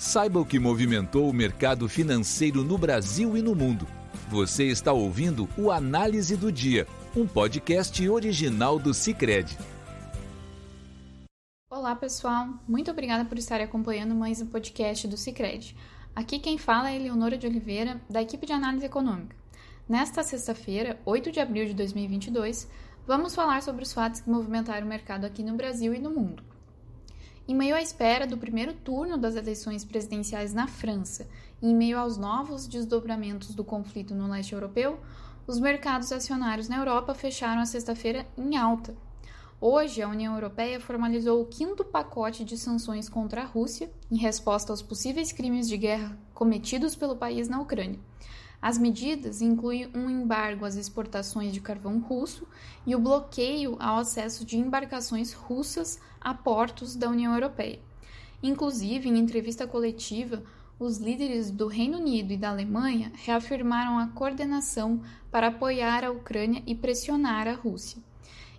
Saiba o que movimentou o mercado financeiro no Brasil e no mundo. Você está ouvindo o Análise do Dia, um podcast original do Cicred. Olá, pessoal. Muito obrigada por estar acompanhando mais um podcast do Cicred. Aqui quem fala é Eleonora de Oliveira, da equipe de análise econômica. Nesta sexta-feira, 8 de abril de 2022, vamos falar sobre os fatos que movimentaram o mercado aqui no Brasil e no mundo. Em meio à espera do primeiro turno das eleições presidenciais na França e em meio aos novos desdobramentos do conflito no leste europeu, os mercados acionários na Europa fecharam a sexta-feira em alta. Hoje, a União Europeia formalizou o quinto pacote de sanções contra a Rússia, em resposta aos possíveis crimes de guerra cometidos pelo país na Ucrânia. As medidas incluem um embargo às exportações de carvão russo e o bloqueio ao acesso de embarcações russas a portos da União Europeia. Inclusive, em entrevista coletiva, os líderes do Reino Unido e da Alemanha reafirmaram a coordenação para apoiar a Ucrânia e pressionar a Rússia.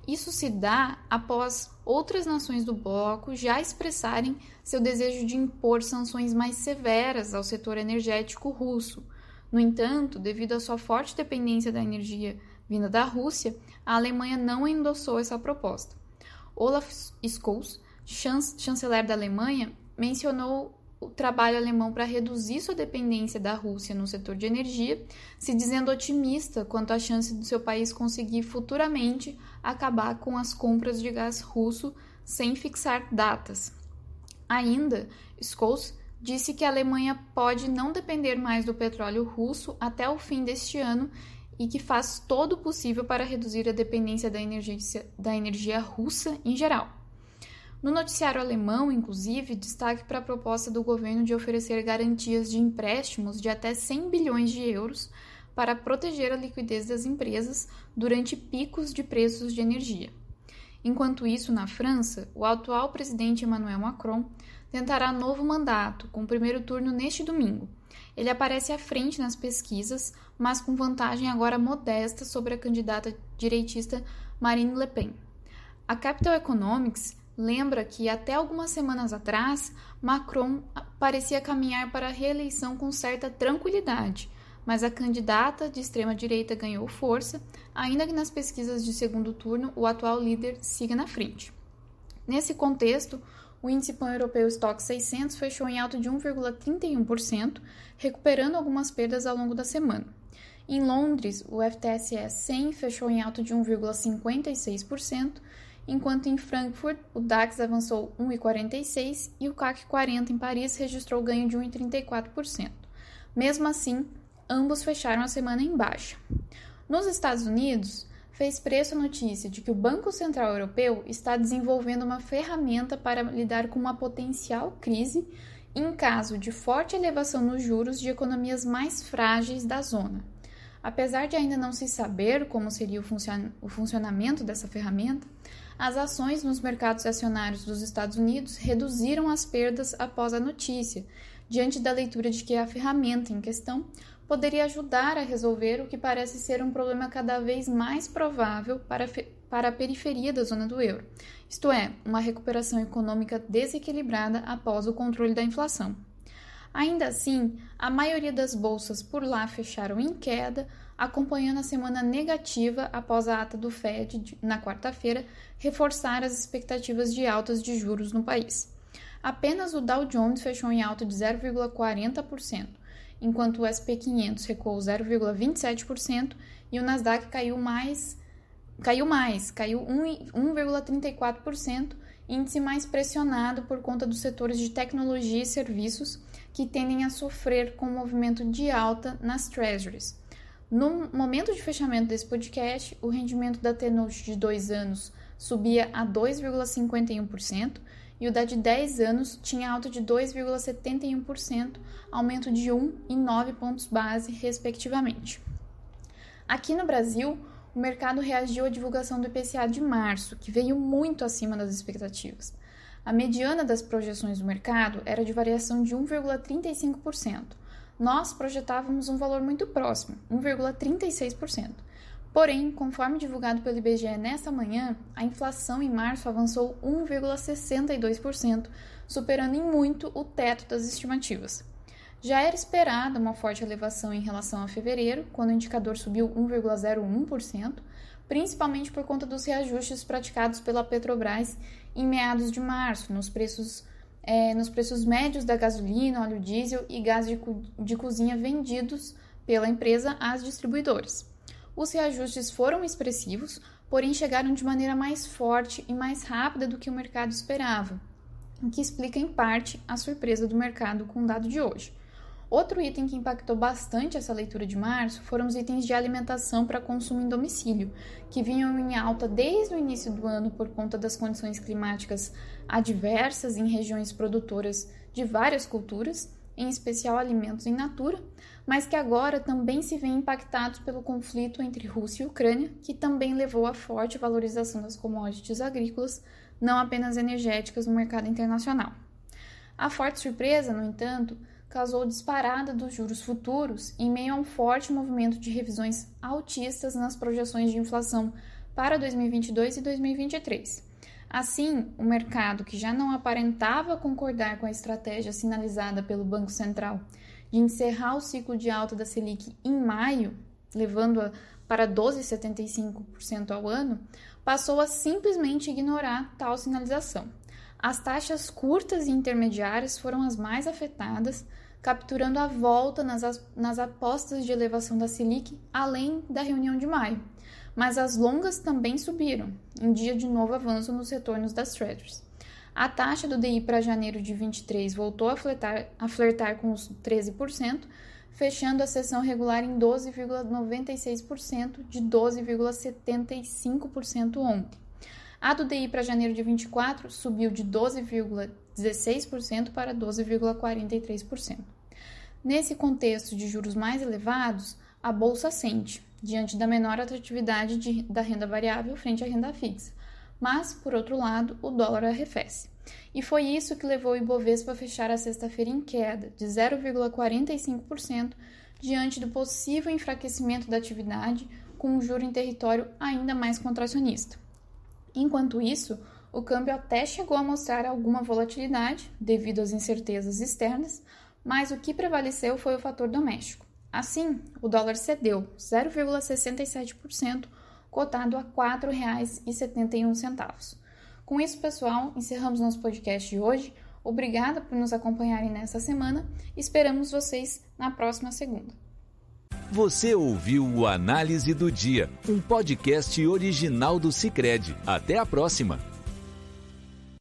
Isso se dá após outras nações do bloco já expressarem seu desejo de impor sanções mais severas ao setor energético russo no entanto, devido à sua forte dependência da energia vinda da Rússia, a Alemanha não endossou essa proposta. Olaf Scholz, chanceler da Alemanha, mencionou o trabalho alemão para reduzir sua dependência da Rússia no setor de energia, se dizendo otimista quanto à chance do seu país conseguir futuramente acabar com as compras de gás russo sem fixar datas. Ainda, Scholz disse que a Alemanha pode não depender mais do petróleo russo até o fim deste ano e que faz todo o possível para reduzir a dependência da energia, da energia russa em geral. No noticiário alemão, inclusive, destaque para a proposta do governo de oferecer garantias de empréstimos de até 100 bilhões de euros para proteger a liquidez das empresas durante picos de preços de energia. Enquanto isso, na França, o atual presidente Emmanuel Macron tentará novo mandato, com o primeiro turno neste domingo. Ele aparece à frente nas pesquisas, mas com vantagem agora modesta sobre a candidata direitista Marine Le Pen. A Capital Economics lembra que até algumas semanas atrás, Macron parecia caminhar para a reeleição com certa tranquilidade, mas a candidata de extrema direita ganhou força, ainda que nas pesquisas de segundo turno o atual líder siga na frente. Nesse contexto, o índice pan-europeu Stock 600 fechou em alta de 1,31%, recuperando algumas perdas ao longo da semana. Em Londres, o FTSE 100 fechou em alta de 1,56%, enquanto em Frankfurt o DAX avançou 1,46% e o CAC 40 em Paris registrou ganho de 1,34%. Mesmo assim, ambos fecharam a semana em baixa. Nos Estados Unidos, fez preço a notícia de que o Banco Central Europeu está desenvolvendo uma ferramenta para lidar com uma potencial crise em caso de forte elevação nos juros de economias mais frágeis da zona. Apesar de ainda não se saber como seria o, funcion o funcionamento dessa ferramenta, as ações nos mercados acionários dos Estados Unidos reduziram as perdas após a notícia, diante da leitura de que a ferramenta em questão poderia ajudar a resolver o que parece ser um problema cada vez mais provável para, para a periferia da zona do euro, isto é, uma recuperação econômica desequilibrada após o controle da inflação. Ainda assim, a maioria das bolsas por lá fecharam em queda, acompanhando a semana negativa após a ata do Fed na quarta-feira reforçar as expectativas de altas de juros no país. Apenas o Dow Jones fechou em alta de 0,40%, enquanto o SP 500 recuou 0,27% e o Nasdaq caiu mais, caiu mais, caiu 1,34%, índice mais pressionado por conta dos setores de tecnologia e serviços que tendem a sofrer com o movimento de alta nas treasuries. No momento de fechamento desse podcast, o rendimento da T-Note de dois anos subia a 2,51%, e o da de 10 anos tinha alta de 2,71%, aumento de 1 e 9 pontos base, respectivamente. Aqui no Brasil, o mercado reagiu à divulgação do IPCA de março, que veio muito acima das expectativas. A mediana das projeções do mercado era de variação de 1,35%. Nós projetávamos um valor muito próximo, 1,36%. Porém, conforme divulgado pelo IBGE nesta manhã, a inflação em março avançou 1,62%, superando em muito o teto das estimativas. Já era esperada uma forte elevação em relação a fevereiro, quando o indicador subiu 1,01%, principalmente por conta dos reajustes praticados pela Petrobras em meados de março, nos preços, é, nos preços médios da gasolina, óleo diesel e gás de, de cozinha vendidos pela empresa às distribuidoras. Os reajustes foram expressivos, porém chegaram de maneira mais forte e mais rápida do que o mercado esperava, o que explica em parte a surpresa do mercado com o dado de hoje. Outro item que impactou bastante essa leitura de março foram os itens de alimentação para consumo em domicílio, que vinham em alta desde o início do ano por conta das condições climáticas adversas em regiões produtoras de várias culturas, em especial alimentos em natura, mas que agora também se veem impactados pelo conflito entre Rússia e Ucrânia, que também levou à forte valorização das commodities agrícolas, não apenas energéticas, no mercado internacional. A forte surpresa, no entanto, causou disparada dos juros futuros em meio a um forte movimento de revisões altistas nas projeções de inflação para 2022 e 2023. Assim, o mercado, que já não aparentava concordar com a estratégia sinalizada pelo Banco Central de encerrar o ciclo de alta da Selic em maio, levando-a para 12,75% ao ano, passou a simplesmente ignorar tal sinalização. As taxas curtas e intermediárias foram as mais afetadas, capturando a volta nas, nas apostas de elevação da Selic, além da reunião de maio. Mas as longas também subiram, em dia de novo avanço nos retornos das Treasuries. A taxa do DI para janeiro de 23 voltou a flertar, a flertar com os 13%, fechando a sessão regular em 12,96% de 12,75% ontem. A do DI para janeiro de 24 subiu de 12,16% para 12,43%. Nesse contexto de juros mais elevados, a bolsa sente, diante da menor atratividade de, da renda variável frente à renda fixa. Mas, por outro lado, o dólar arrefece. E foi isso que levou o Ibovespa a fechar a sexta-feira em queda de 0,45% diante do possível enfraquecimento da atividade com um juro em território ainda mais contracionista. Enquanto isso, o câmbio até chegou a mostrar alguma volatilidade devido às incertezas externas, mas o que prevaleceu foi o fator doméstico. Assim, o dólar cedeu 0,67%, cotado a R$ 4,71. Com isso, pessoal, encerramos nosso podcast de hoje. Obrigada por nos acompanharem nessa semana. Esperamos vocês na próxima segunda. Você ouviu o Análise do Dia, um podcast original do Cicred. Até a próxima!